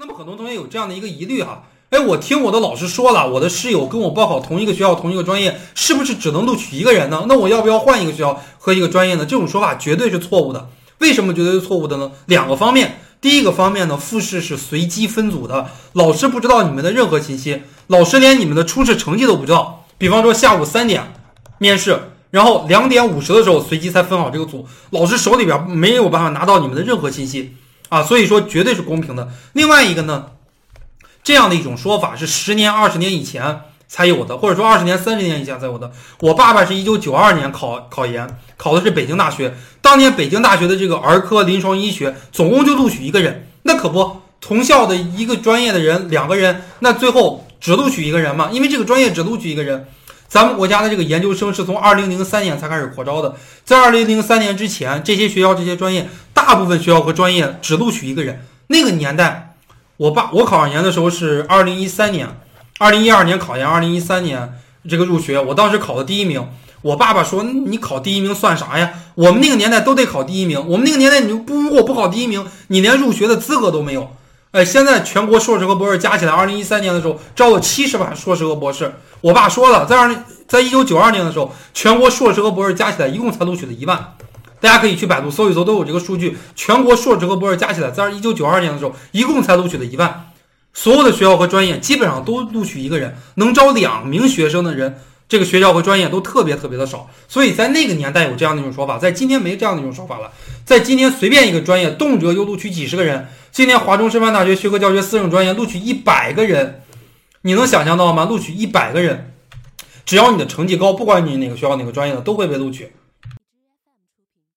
那么很多同学有这样的一个疑虑哈，哎，我听我的老师说了，我的室友跟我报考同一个学校同一个专业，是不是只能录取一个人呢？那我要不要换一个学校和一个专业呢？这种说法绝对是错误的。为什么绝对是错误的呢？两个方面，第一个方面呢，复试是随机分组的，老师不知道你们的任何信息，老师连你们的初试成绩都不知道。比方说下午三点面试，然后两点五十的时候随机才分好这个组，老师手里边没有办法拿到你们的任何信息啊，所以说绝对是公平的。另外一个呢，这样的一种说法是十年、二十年以前才有的，或者说二十年、三十年以前才有的。我爸爸是一九九二年考考研，考的是北京大学，当年北京大学的这个儿科临床医学总共就录取一个人，那可不，同校的一个专业的人两个人，那最后。只录取一个人嘛？因为这个专业只录取一个人。咱们国家的这个研究生是从二零零三年才开始扩招的，在二零零三年之前，这些学校这些专业，大部分学校和专业只录取一个人。那个年代，我爸我考上研的时候是二零一三年，二零一二年考研，二零一三年这个入学，我当时考的第一名。我爸爸说：“你考第一名算啥呀？我们那个年代都得考第一名，我们那个年代你不如果不考第一名，你连入学的资格都没有。”哎，现在全国硕士和博士加起来，二零一三年的时候招了七十万硕士和博士。我爸说了，在二零，在一九九二年的时候，全国硕士和博士加起来一共才录取了一万。大家可以去百度搜一搜，都有这个数据。全国硕士和博士加起来，在一九九二年的时候一共才录取了一万。所有的学校和专业基本上都录取一个人，能招两名学生的人。这个学校和专业都特别特别的少，所以在那个年代有这样的一种说法，在今天没这样的一种说法了。在今天随便一个专业动辄就录取几十个人，今年华中师范大学学科教学四省专业录取一百个人，你能想象到吗？录取一百个人，只要你的成绩高，不管你哪个学校哪个专业的都会被录取。